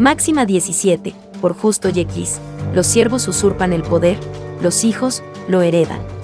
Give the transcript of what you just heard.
Máxima 17. Por justo y X, los siervos usurpan el poder, los hijos lo heredan.